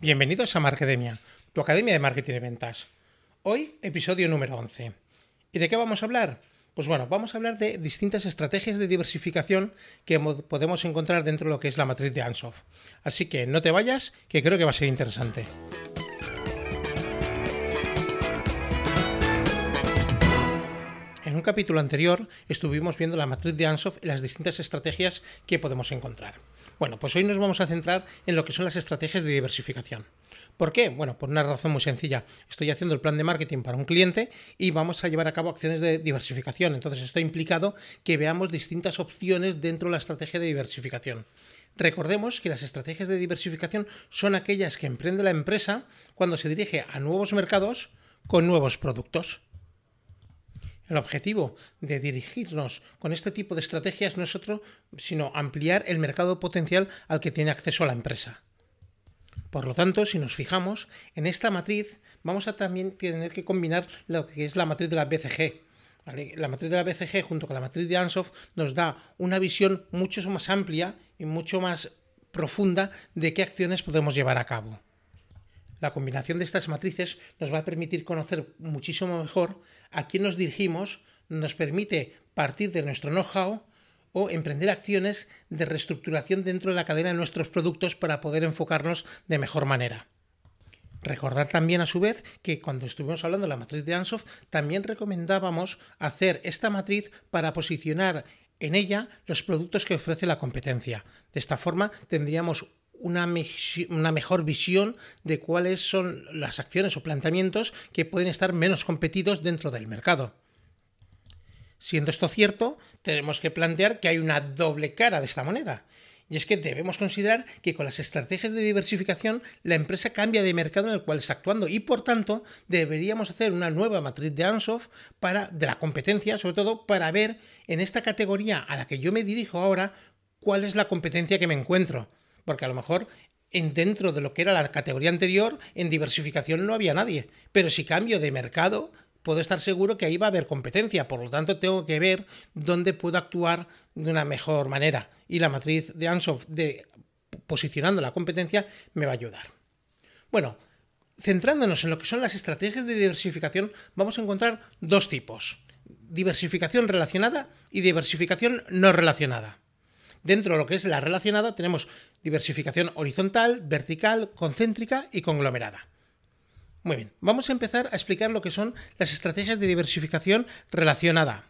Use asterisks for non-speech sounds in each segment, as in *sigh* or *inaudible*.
Bienvenidos a Markedemia, tu academia de marketing y ventas. Hoy, episodio número 11. ¿Y de qué vamos a hablar? Pues bueno, vamos a hablar de distintas estrategias de diversificación que podemos encontrar dentro de lo que es la matriz de Ansoff. Así que no te vayas, que creo que va a ser interesante. En un capítulo anterior estuvimos viendo la matriz de Ansoff y las distintas estrategias que podemos encontrar. Bueno, pues hoy nos vamos a centrar en lo que son las estrategias de diversificación. ¿Por qué? Bueno, por una razón muy sencilla. Estoy haciendo el plan de marketing para un cliente y vamos a llevar a cabo acciones de diversificación. Entonces, esto implicado que veamos distintas opciones dentro de la estrategia de diversificación. Recordemos que las estrategias de diversificación son aquellas que emprende la empresa cuando se dirige a nuevos mercados con nuevos productos. El objetivo de dirigirnos con este tipo de estrategias no es otro sino ampliar el mercado potencial al que tiene acceso la empresa. Por lo tanto, si nos fijamos, en esta matriz vamos a también tener que combinar lo que es la matriz de la BCG. La matriz de la BCG junto con la matriz de Ansoff nos da una visión mucho más amplia y mucho más profunda de qué acciones podemos llevar a cabo. La combinación de estas matrices nos va a permitir conocer muchísimo mejor a quién nos dirigimos, nos permite partir de nuestro know-how o emprender acciones de reestructuración dentro de la cadena de nuestros productos para poder enfocarnos de mejor manera. Recordar también a su vez que cuando estuvimos hablando de la matriz de Ansoff, también recomendábamos hacer esta matriz para posicionar en ella los productos que ofrece la competencia. De esta forma tendríamos una, mejor visión de cuáles son las acciones o planteamientos que pueden estar menos competidos dentro del mercado. Siendo esto cierto, tenemos que plantear que hay una doble cara de esta moneda. Y es que debemos considerar que con las estrategias de diversificación la empresa cambia de mercado en el cual está actuando y por tanto deberíamos hacer una nueva matriz de Ansoff para de la competencia, sobre todo para ver en esta categoría a la que yo me dirijo ahora cuál es la competencia que me encuentro porque a lo mejor en dentro de lo que era la categoría anterior, en diversificación no había nadie. Pero si cambio de mercado, puedo estar seguro que ahí va a haber competencia. Por lo tanto, tengo que ver dónde puedo actuar de una mejor manera. Y la matriz de Ansoff de posicionando la competencia me va a ayudar. Bueno, centrándonos en lo que son las estrategias de diversificación, vamos a encontrar dos tipos. Diversificación relacionada y diversificación no relacionada. Dentro de lo que es la relacionada tenemos diversificación horizontal, vertical, concéntrica y conglomerada. Muy bien, vamos a empezar a explicar lo que son las estrategias de diversificación relacionada.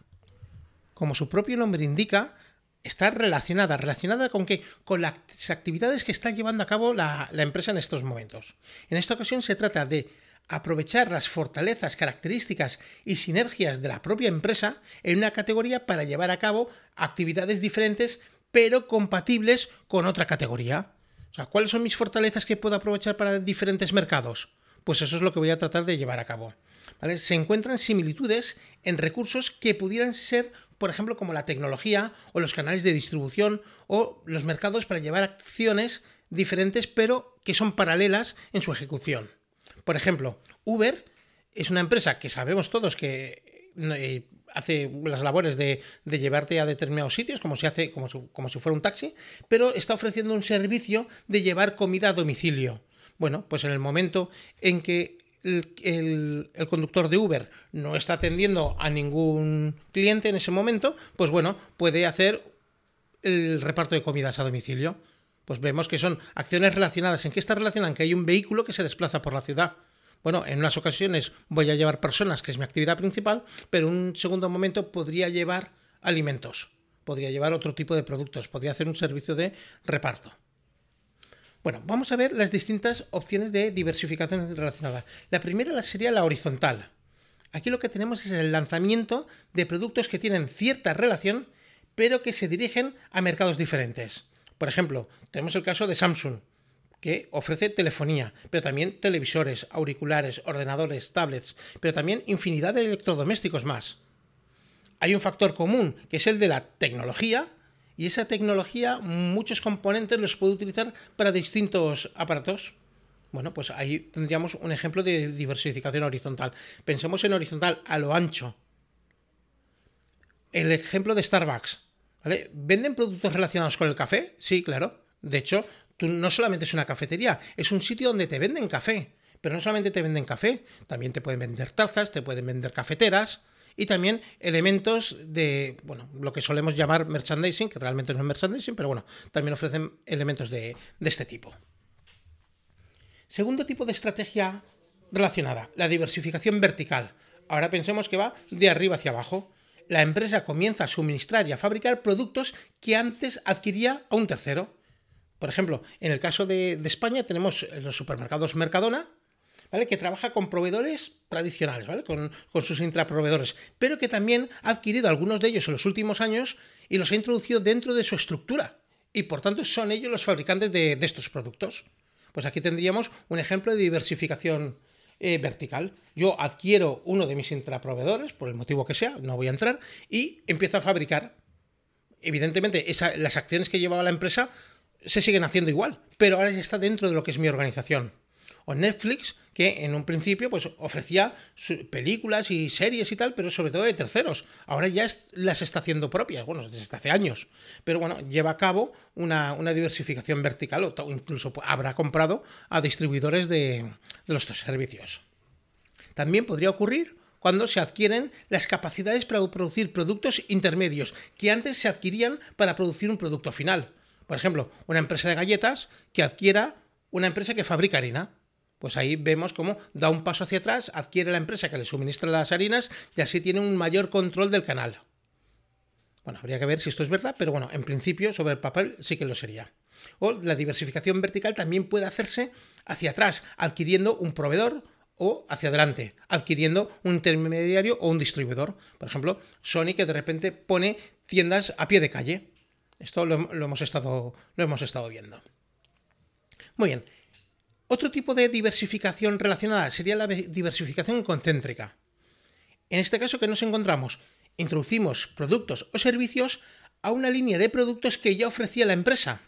Como su propio nombre indica, está relacionada. ¿Relacionada con qué? Con las actividades que está llevando a cabo la, la empresa en estos momentos. En esta ocasión se trata de aprovechar las fortalezas, características y sinergias de la propia empresa en una categoría para llevar a cabo actividades diferentes pero compatibles con otra categoría. O sea, ¿cuáles son mis fortalezas que puedo aprovechar para diferentes mercados? Pues eso es lo que voy a tratar de llevar a cabo. Se encuentran similitudes en recursos que pudieran ser, por ejemplo, como la tecnología o los canales de distribución o los mercados para llevar acciones diferentes, pero que son paralelas en su ejecución. Por ejemplo, Uber es una empresa que sabemos todos que eh, hace las labores de, llevarte a determinados sitios, como si, hace, como, como si fuera un taxi, pero está ofreciendo un servicio de llevar comida a domicilio. Bueno, pues en el momento en que el, conductor de Uber no está atendiendo a ningún cliente en ese momento, pues bueno, puede hacer el reparto de comidas a domicilio. Pues vemos que son acciones relacionadas. ¿En qué está relacionada? En que hay un vehículo que se desplaza por la ciudad. Bueno, en unas ocasiones voy a llevar personas, que es mi actividad principal, pero en un segundo momento podría llevar alimentos, podría llevar otro tipo de productos, podría hacer un servicio de reparto. Bueno, vamos a ver las distintas opciones de diversificación relacionada. La primera sería la horizontal. Aquí lo que tenemos es el lanzamiento de productos que tienen cierta relación, pero que se dirigen a mercados diferentes. Por ejemplo, tenemos el caso de Samsung que ofrece telefonía, pero también televisores, auriculares, ordenadores, tablets, pero también infinidad de electrodomésticos más. Hay un factor común, que es el de la tecnología, y esa tecnología muchos componentes los puede utilizar para distintos aparatos. Bueno, pues ahí tendríamos un ejemplo de diversificación horizontal. Pensemos en horizontal a lo ancho. El ejemplo de Starbucks. ¿Venden productos relacionados con el café? Sí, claro. De hecho, tú no solamente es una cafetería, es un sitio donde te venden café. Pero no solamente te venden café, también te pueden vender tazas, te pueden vender cafeteras y también elementos de, bueno, lo que solemos llamar merchandising, que realmente no es merchandising, pero bueno, también ofrecen elementos de, de este tipo. Segundo tipo de estrategia relacionada, la diversificación vertical. Ahora pensemos que va de arriba hacia abajo. La empresa comienza a suministrar y a fabricar productos que antes adquiría a un tercero. Por ejemplo, en el caso de, España tenemos los supermercados Mercadona, ¿vale? Que trabaja con proveedores tradicionales, ¿vale? Con, sus intraproveedores, pero que también ha adquirido algunos de ellos en los últimos años y los ha introducido dentro de su estructura. Y por tanto son ellos los fabricantes de, estos productos. Pues aquí tendríamos un ejemplo de diversificación eh, vertical. Yo adquiero uno de mis intraproveedores, por el motivo que sea, no voy a entrar, y empiezo a fabricar. Evidentemente, las acciones que llevaba la empresa se siguen haciendo igual, pero ahora ya está dentro de lo que es mi organización o Netflix, que en un principio pues, ofrecía películas y series y tal, pero sobre todo de terceros. Ahora ya las está haciendo propias, bueno, desde hace años. Pero bueno, lleva a cabo una, diversificación vertical o incluso habrá comprado a distribuidores de, de los servicios. También podría ocurrir cuando se adquieren las capacidades para producir productos intermedios que antes se adquirían para producir un producto final. Por ejemplo, una empresa de galletas que adquiera una empresa que fabrica harina pues ahí vemos cómo da un paso hacia atrás, adquiere la empresa que le suministra las harinas y así tiene un mayor control del canal. Bueno, habría que ver si esto es verdad, pero bueno, en principio sobre el papel sí que lo sería. O la diversificación vertical también puede hacerse hacia atrás, adquiriendo un proveedor o hacia adelante, adquiriendo un intermediario o un distribuidor. Por ejemplo, Sony que de repente pone tiendas a pie de calle. Esto lo, hemos, estado, lo hemos estado viendo. Muy bien, otro tipo de diversificación relacionada sería la diversificación concéntrica. En este caso, ¿qué nos encontramos? Introducimos productos o servicios a una línea de productos que ya ofrecía la empresa.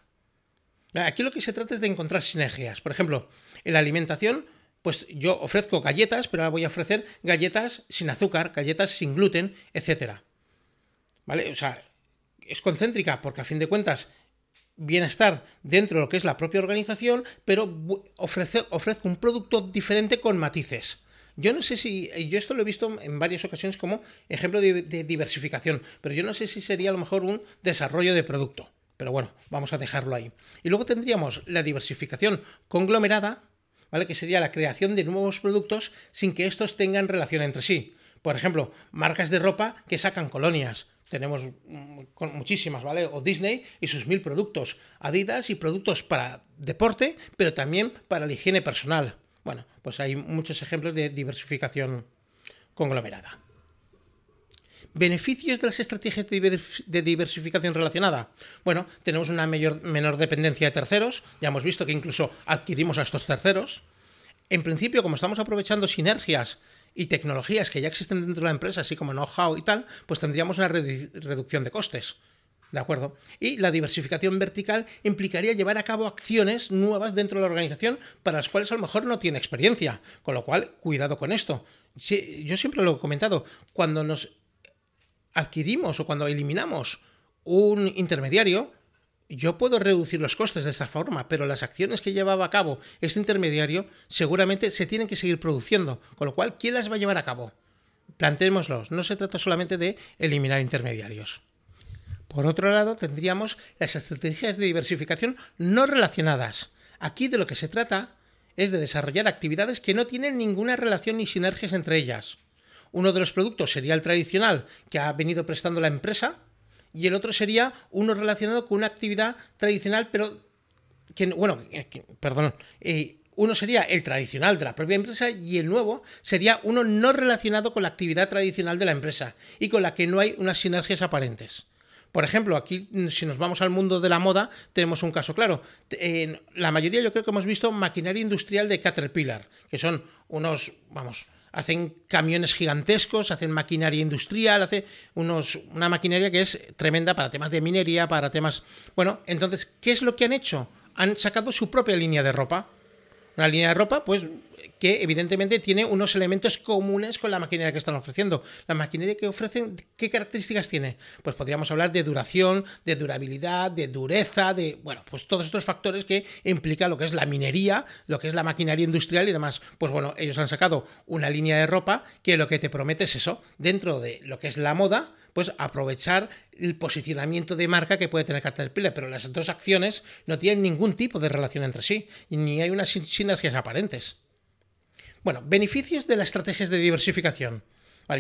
Aquí lo que se trata es de encontrar sinergias. Por ejemplo, en la alimentación, pues yo ofrezco galletas, pero ahora voy a ofrecer galletas sin azúcar, galletas sin gluten, etc. ¿Vale? O sea, es concéntrica porque a fin de cuentas bienestar dentro de lo que es la propia organización, pero ofrece, ofrezco un producto diferente con matices. Yo no sé si, yo esto lo he visto en varias ocasiones como ejemplo de, diversificación, pero yo no sé si sería a lo mejor un desarrollo de producto. Pero bueno, vamos a dejarlo ahí. Y luego tendríamos la diversificación conglomerada, ¿vale? Que sería la creación de nuevos productos sin que estos tengan relación entre sí. Por ejemplo, marcas de ropa que sacan colonias, tenemos mm, muchísimas, ¿vale? O Disney y sus mil productos. Adidas y productos para deporte, pero también para la higiene personal. Bueno, pues hay muchos ejemplos de diversificación conglomerada. ¿Beneficios de las estrategias de diversificación relacionada? Bueno, tenemos una menor dependencia de terceros. Ya hemos visto que incluso adquirimos a estos terceros. En principio, como estamos aprovechando sinergias y tecnologías que ya existen dentro de la empresa, así como know-how y tal, pues tendríamos una reducción de costes. ¿De acuerdo? Y la diversificación vertical implicaría llevar a cabo acciones nuevas dentro de la organización para las cuales a lo mejor no tiene experiencia. Con lo cual, cuidado con esto. yo siempre lo he comentado, cuando nos adquirimos o cuando eliminamos un intermediario, yo puedo reducir los costes de esta forma, pero las acciones que llevaba a cabo este intermediario seguramente se tienen que seguir produciendo, con lo cual, ¿quién las va a llevar a cabo? Plantémoslos, no se trata solamente de eliminar intermediarios. Por otro lado, tendríamos las estrategias de diversificación no relacionadas. Aquí de lo que se trata es de desarrollar actividades que no tienen ninguna relación ni sinergias entre ellas. Uno de los productos sería el tradicional que ha venido prestando la empresa, y el otro sería uno relacionado con una actividad tradicional, pero que, bueno, perdón, eh, uno sería el tradicional de la propia empresa y el nuevo sería uno no relacionado con la actividad tradicional de la empresa y con la que no hay unas sinergias aparentes. Por ejemplo, aquí si nos vamos al mundo de la moda, tenemos un caso claro. La mayoría yo creo que hemos visto maquinaria industrial de Caterpillar, que son unos, vamos, hacen camiones gigantescos, hacen maquinaria industrial, hace unos, una maquinaria que es tremenda para temas de minería, para temas... Bueno, entonces, ¿qué es lo que han hecho? Han sacado su propia línea de ropa. Una línea de ropa, pues, que evidentemente tiene unos elementos comunes con la maquinaria que están ofreciendo. La maquinaria que ofrecen, ¿qué características tiene? Pues podríamos hablar de duración, de durabilidad, de dureza, de, bueno, pues todos estos factores que implica lo que es la minería, lo que es la maquinaria industrial y demás. Pues bueno, ellos han sacado una línea de ropa que lo que te promete es eso, dentro de lo que es la moda, pues aprovechar el posicionamiento de marca que puede tener Caterpillar, pero las dos acciones no tienen ningún tipo de relación entre sí, ni hay unas sinergias aparentes. Bueno, beneficios de las estrategias de diversificación.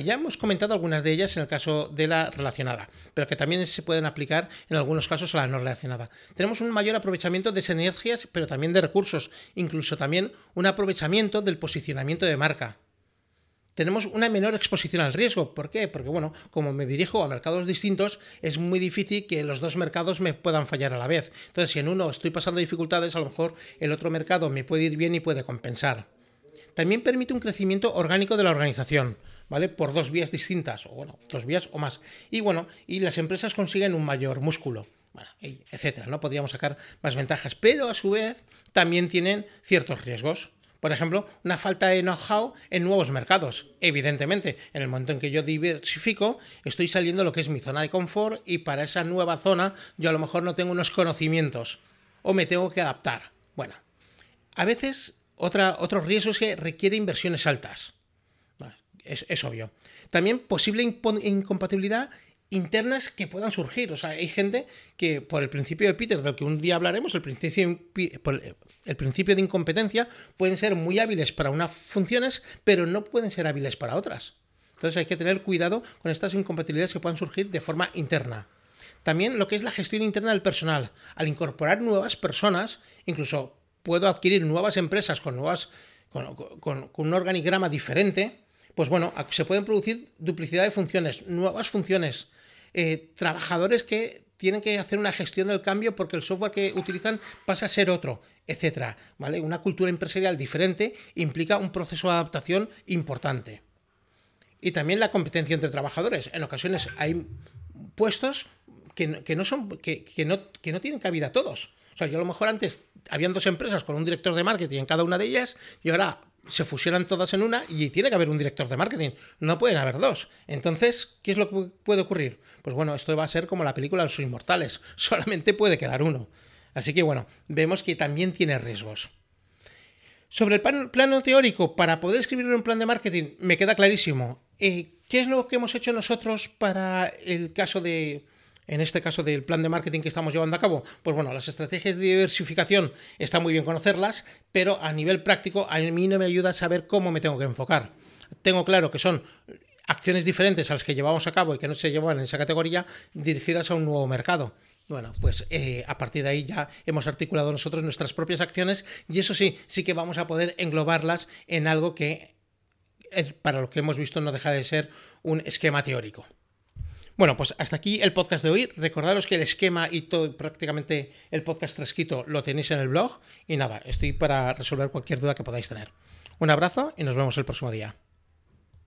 Ya hemos comentado algunas de ellas en el caso de la relacionada, pero que también se pueden aplicar en algunos casos a la no relacionada. Tenemos un mayor aprovechamiento de sinergias, pero también de recursos, incluso también un aprovechamiento del posicionamiento de marca tenemos una menor exposición al riesgo. ¿Por qué? Porque, bueno, como me dirijo a mercados distintos, es muy difícil que los dos mercados me puedan fallar a la vez. Entonces, si en uno estoy pasando dificultades, a lo mejor el otro mercado me puede ir bien y puede compensar. También permite un crecimiento orgánico de la organización. ¿Vale? Por dos vías distintas, o bueno, dos vías o más. Y bueno, y las empresas consiguen un mayor músculo, etcétera, ¿no? Podríamos sacar más ventajas, pero a su vez también tienen ciertos riesgos. Por ejemplo, una falta de know-how en nuevos mercados. Evidentemente, en el momento en que yo diversifico, estoy saliendo lo que es mi zona de confort y para esa nueva zona yo a lo mejor no tengo unos conocimientos o me tengo que adaptar. Bueno, a veces otra, otro riesgo es que requiere inversiones altas. Es, es obvio. También posible incompatibilidad internas que puedan surgir. O sea, hay gente que por el principio de Peter, del que un día hablaremos, el principio, el principio de incompetencia, pueden ser muy hábiles para unas funciones, pero no pueden ser hábiles para otras. Entonces hay que tener cuidado con estas incompatibilidades que puedan surgir de forma interna. También lo que es la gestión interna del personal. Al incorporar nuevas personas, incluso puedo adquirir nuevas empresas con, nuevas, con, un organigrama diferente, pues bueno, se pueden producir duplicidad de funciones, nuevas funciones, eh, trabajadores que tienen que hacer una gestión del cambio porque el software que utilizan pasa a ser otro, etcétera. ¿vale? Una cultura empresarial diferente implica un proceso de adaptación importante. Y también la competencia entre trabajadores. En ocasiones hay puestos que, no, son, que, no, que no tienen cabida todos. O sea, yo a lo mejor antes habían dos empresas con un director de marketing en cada una de ellas y ahora se fusionan todas en una y tiene que haber un director de marketing. No pueden haber dos. Entonces, ¿qué es lo que puede ocurrir? Pues bueno, esto va a ser como la película de Los Inmortales. *laughs* Solamente puede quedar uno. Así que bueno, vemos que también tiene riesgos. Sobre el plano teórico, para poder escribir un plan de marketing, me queda clarísimo. Eh, ¿Qué es lo que hemos hecho nosotros para el caso de, en este caso del plan de marketing que estamos llevando a cabo? Pues bueno, las estrategias de diversificación está muy bien conocerlas, pero a nivel práctico a mí no me ayuda a saber cómo me tengo que enfocar. Tengo claro que son acciones diferentes a las que llevamos a cabo y que no se llevan en esa categoría dirigidas a un nuevo mercado. Bueno, pues eh, a partir de ahí ya hemos articulado nosotros nuestras propias acciones y eso sí, sí que vamos a poder englobarlas en algo que eh, para lo que hemos visto no deja de ser un esquema teórico. Bueno, pues hasta aquí el podcast de hoy. Recordaros que el esquema y todo, prácticamente el podcast transcrito lo tenéis en el blog. Y nada, estoy para resolver cualquier duda que podáis tener. Un abrazo y nos vemos el próximo día.